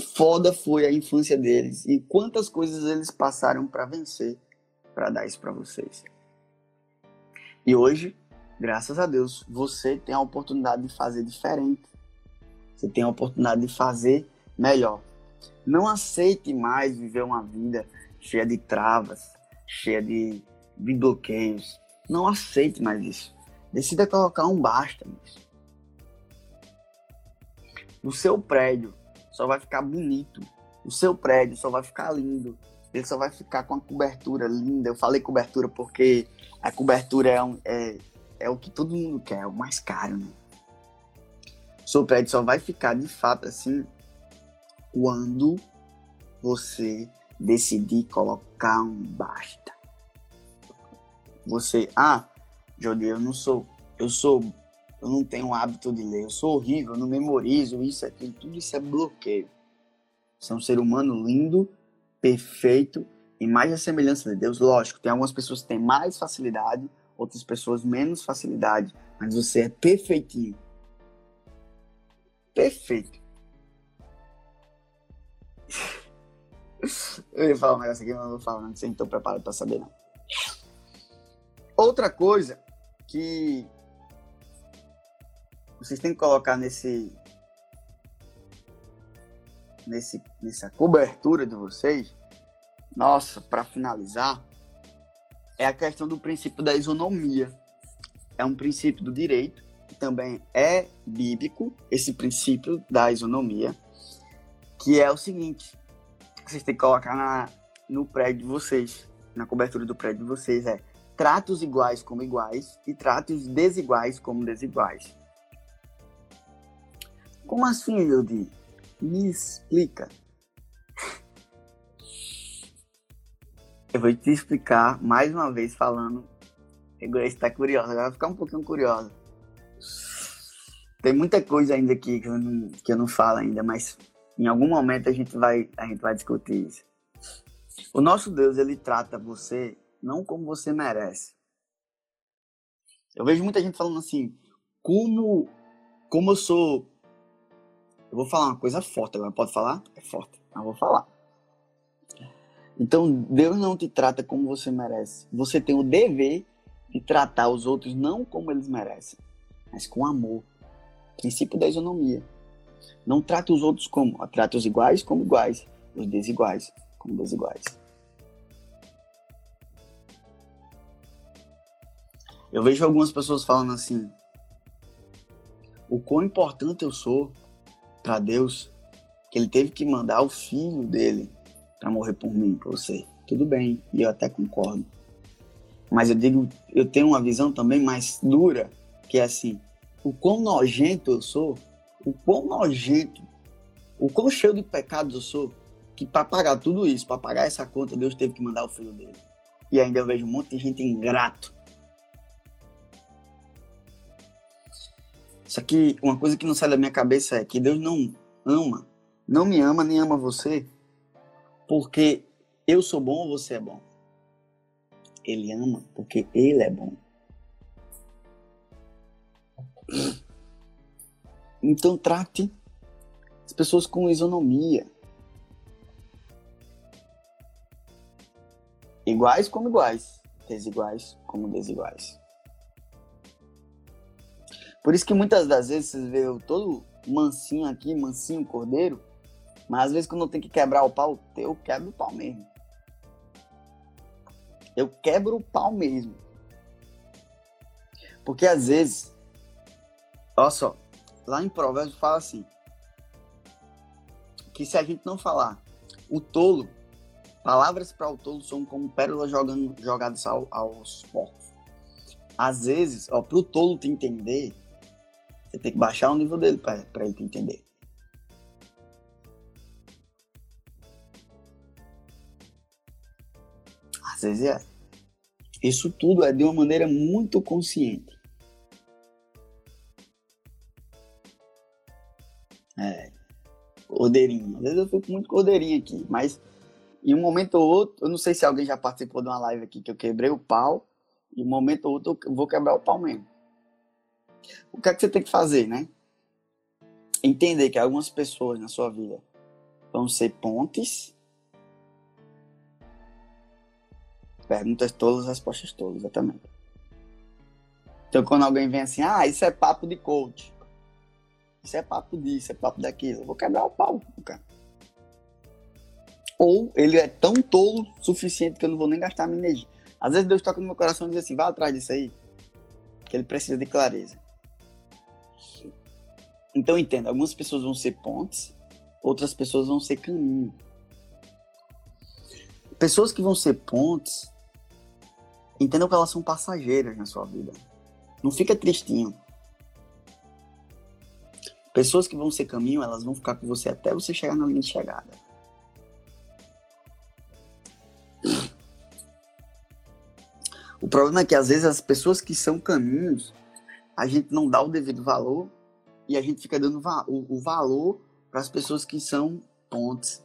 foda foi a infância deles e quantas coisas eles passaram para vencer, para dar isso para vocês. E hoje, graças a Deus, você tem a oportunidade de fazer diferente. Você tem a oportunidade de fazer melhor. Não aceite mais viver uma vida cheia de travas, cheia de, de bloqueios. Não aceite mais isso. Decida colocar um basta nisso. O seu prédio só vai ficar bonito. O seu prédio só vai ficar lindo. Ele só vai ficar com a cobertura linda. Eu falei cobertura porque a cobertura é, um, é, é o que todo mundo quer, é o mais caro, né? O seu prédio só vai ficar de fato assim quando você decidir colocar um basta. Você, ah, Jodi, eu não sou, eu sou, eu não tenho o hábito de ler, eu sou horrível, eu não memorizo isso, aquilo, tudo isso é bloqueio. Você é um ser humano lindo, perfeito, e mais a semelhança de Deus. Lógico, tem algumas pessoas que têm mais facilidade, outras pessoas menos facilidade, mas você é perfeitinho. Perfeito. Eu ia falar um negócio aqui, mas não vou falar, não, sei, estou preparado para saber, não. Outra coisa que vocês têm que colocar nesse, nesse nessa cobertura de vocês, nossa, para finalizar, é a questão do princípio da isonomia. É um princípio do direito que também é bíblico, esse princípio da isonomia, que é o seguinte: vocês têm que colocar na, no prédio de vocês, na cobertura do prédio de vocês, é tratos iguais como iguais e tratos desiguais como desiguais. Como assim, Yudi? Me explica. Eu vou te explicar mais uma vez falando. Agora está curiosa, agora vai ficar um pouquinho curiosa. Tem muita coisa ainda aqui que eu, não, que eu não falo ainda, mas em algum momento a gente vai, a gente vai discutir isso. O nosso Deus, ele trata você não como você merece. Eu vejo muita gente falando assim, como, como eu sou. Eu vou falar uma coisa forte agora, pode falar? É forte, mas vou falar. Então, Deus não te trata como você merece. Você tem o dever de tratar os outros não como eles merecem, mas com amor. Princípio da isonomia. Não trate os outros como, trate os iguais como iguais, os desiguais como desiguais. Eu vejo algumas pessoas falando assim: o quão importante eu sou para Deus, que Ele teve que mandar o filho dele para morrer por mim, por você. Tudo bem, e eu até concordo. Mas eu digo, eu tenho uma visão também mais dura, que é assim: o quão nojento eu sou o quão nojento, o quão cheio de pecados eu sou, que para pagar tudo isso, para pagar essa conta, Deus teve que mandar o filho dele. E ainda eu vejo um monte de gente ingrato. Só que uma coisa que não sai da minha cabeça é que Deus não ama, não me ama nem ama você, porque eu sou bom ou você é bom. Ele ama porque ele é bom. Então trate as pessoas com isonomia. Iguais como iguais, desiguais como desiguais. Por isso que muitas das vezes vocês vê eu todo mansinho aqui, mansinho cordeiro, mas às vezes quando eu tenho que quebrar o pau, eu quebro o pau mesmo. Eu quebro o pau mesmo. Porque às vezes, olha só, lá em Provérbios fala assim: que se a gente não falar o tolo, palavras para o tolo são como pérolas jogando, jogadas ao, aos porcos. Às vezes, ó, pro tolo te entender, você tem que baixar o nível dele para ele te entender. Às vezes é. Isso tudo é de uma maneira muito consciente. É, cordeirinho. Às vezes eu fico muito cordeirinho aqui, mas em um momento ou outro, eu não sei se alguém já participou de uma live aqui que eu quebrei o pau, e um momento ou outro eu vou quebrar o pau mesmo. O que é que você tem que fazer, né? Entender que algumas pessoas na sua vida vão ser pontes Perguntas tolas, respostas tolas, exatamente. Então quando alguém vem assim, ah, isso é papo de coach. Isso é papo disso, é papo daquilo. Eu vou quebrar o pau, cara. Ou ele é tão tolo o suficiente que eu não vou nem gastar minha energia. Às vezes Deus toca no meu coração e diz assim, vá atrás disso aí. Que ele precisa de clareza. Então entenda, algumas pessoas vão ser pontes, outras pessoas vão ser caminho. Pessoas que vão ser pontes, entendam que elas são passageiras na sua vida. Não fica tristinho. Pessoas que vão ser caminho, elas vão ficar com você até você chegar na linha de chegada. O problema é que às vezes as pessoas que são caminhos, a gente não dá o devido valor e a gente fica dando va o, o, valor para as pessoas que são pontes.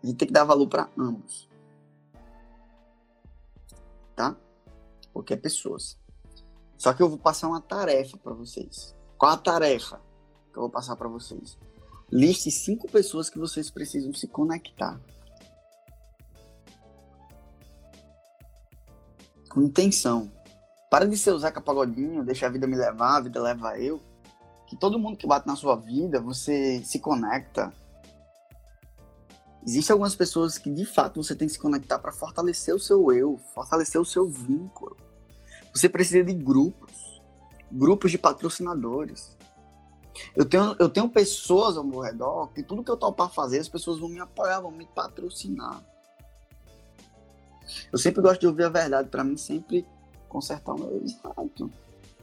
A gente tem que dar valor para ambos. Tá? Porque é pessoas. Só que eu vou passar uma tarefa para vocês. Qual a tarefa que eu vou passar para vocês? Liste cinco pessoas que vocês precisam se conectar. com intenção. Para de ser o Zeca Pagodinho, deixa a vida me levar, a vida leva eu. Que todo mundo que bate na sua vida, você se conecta. Existem algumas pessoas que de fato você tem que se conectar para fortalecer o seu eu, fortalecer o seu vínculo. Você precisa de grupos, grupos de patrocinadores. Eu tenho, eu tenho pessoas ao meu redor que tudo que eu topar fazer, as pessoas vão me apoiar, vão me patrocinar. Eu sempre gosto de ouvir a verdade, para mim sempre consertar o meu exato.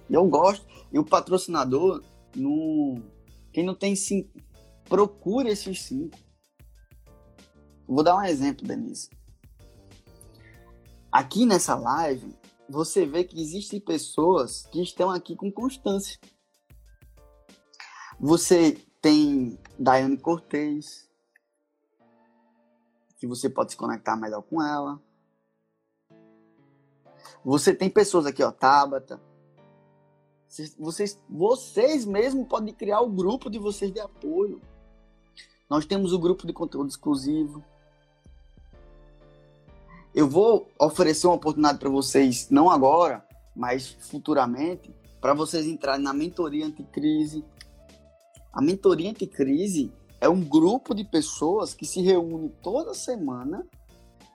E eu gosto. E o patrocinador, no... quem não tem cinco, procure esses cinco. Vou dar um exemplo, Denise. Aqui nessa live, você vê que existem pessoas que estão aqui com constância. Você tem Daiane Cortez, que você pode se conectar melhor com ela. Você tem pessoas aqui, ó, Tabata. Vocês, vocês mesmo podem criar o grupo de vocês de apoio. Nós temos o grupo de conteúdo exclusivo. Eu vou oferecer uma oportunidade para vocês, não agora, mas futuramente, para vocês entrarem na mentoria anticrise. A mentoria anticrise é um grupo de pessoas que se reúne toda semana,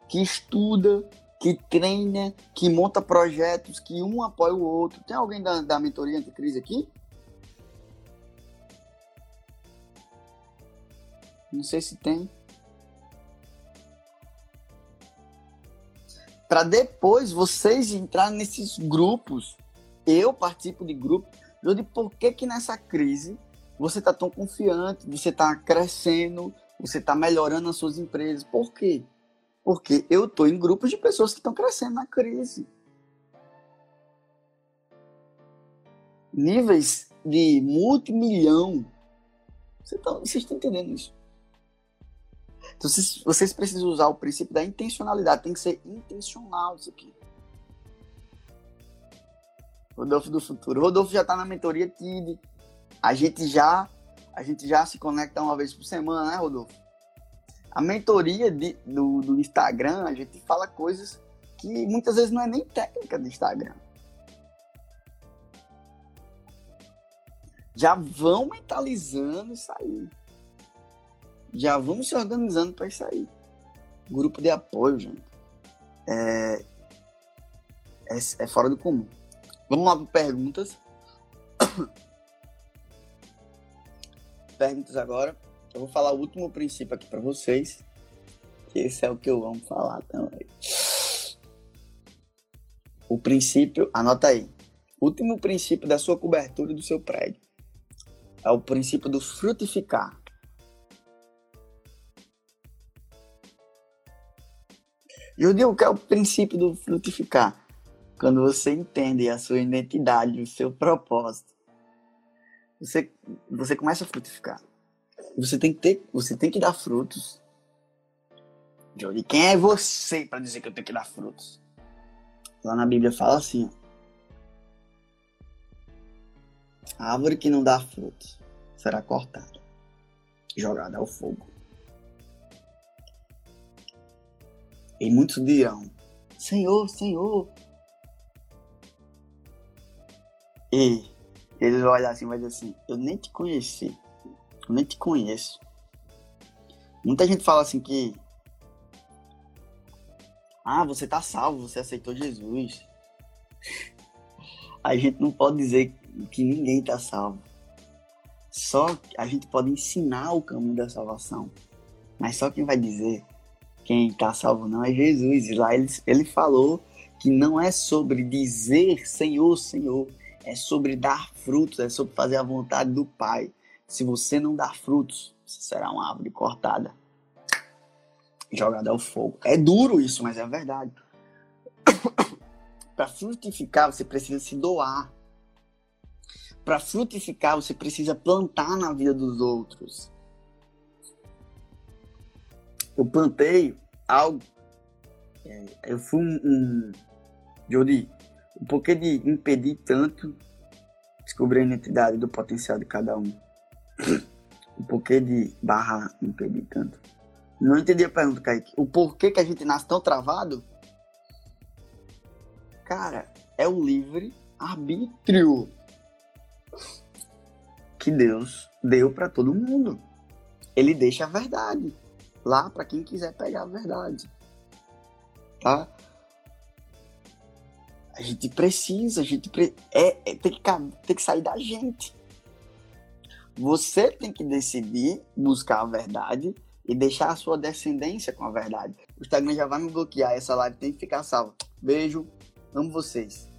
que estuda, que treina, que monta projetos, que um apoia o outro. Tem alguém da, da mentoria anticrise aqui? Não sei se tem. Para depois vocês entrarem nesses grupos. Eu participo de grupos. Eu digo, por que que nessa crise você está tão confiante, você está crescendo, você está melhorando as suas empresas? Por quê? Porque eu estou em grupos de pessoas que estão crescendo na crise. Níveis de multimilhão. Vocês estão, entendendo isso? Então, vocês, vocês precisam usar o princípio da intencionalidade. Tem que ser intencional isso aqui. Rodolfo do futuro. Rodolfo já está na mentoria TID. A gente já a gente já se conecta uma vez por semana, né, Rodolfo? A mentoria de, do, do Instagram, a gente fala coisas que muitas vezes não é nem técnica do Instagram. Já vão mentalizando isso aí. Já vamos se organizando para isso aí. Grupo de apoio, gente. É, é, é fora do comum. Vamos lá para perguntas. perguntas agora. Eu vou falar o último princípio aqui para vocês. Que esse é o que eu amo falar também. O princípio, anota aí. Último princípio da sua cobertura do seu prédio. É o princípio do frutificar. E eu digo que é o princípio do frutificar. Quando você entende a sua identidade, o seu propósito, você, você começa a frutificar. Você tem que ter, você tem que dar frutos. Johnny, quem é você para dizer que eu tenho que dar frutos? Lá na Bíblia fala assim: a árvore que não dá frutos será cortada, jogada ao fogo. E muitos dirão: Senhor, Senhor. E eles vão olhar assim, mas assim, eu nem te conheci. Eu nem te conheço. Muita gente fala assim que. Ah, você tá salvo, você aceitou Jesus. A gente não pode dizer que ninguém tá salvo. Só a gente pode ensinar o caminho da salvação. Mas só quem vai dizer quem está salvo não é Jesus. E lá ele, ele falou que não é sobre dizer Senhor, Senhor, é sobre dar frutos, é sobre fazer a vontade do Pai. Se você não dar frutos, você será uma árvore cortada, jogada ao fogo. É duro isso, mas é verdade. Para frutificar, você precisa se doar. Para frutificar, você precisa plantar na vida dos outros. Eu plantei algo. É, eu fui um, um. Jody, um porquê de impedir tanto descobrir a identidade do potencial de cada um. O porquê de barra impedir tanto. Não entendi a pergunta, Kaique. O porquê que a gente nasce tão travado? Cara, é o livre arbítrio que Deus deu para todo mundo. Ele deixa a verdade lá para quem quiser pegar a verdade. Tá? A gente precisa, a gente pre... é, é tem, que, tem que sair da gente. Você tem que decidir buscar a verdade e deixar a sua descendência com a verdade. O Instagram já vai me bloquear, essa live tem que ficar salva. Beijo, amo vocês.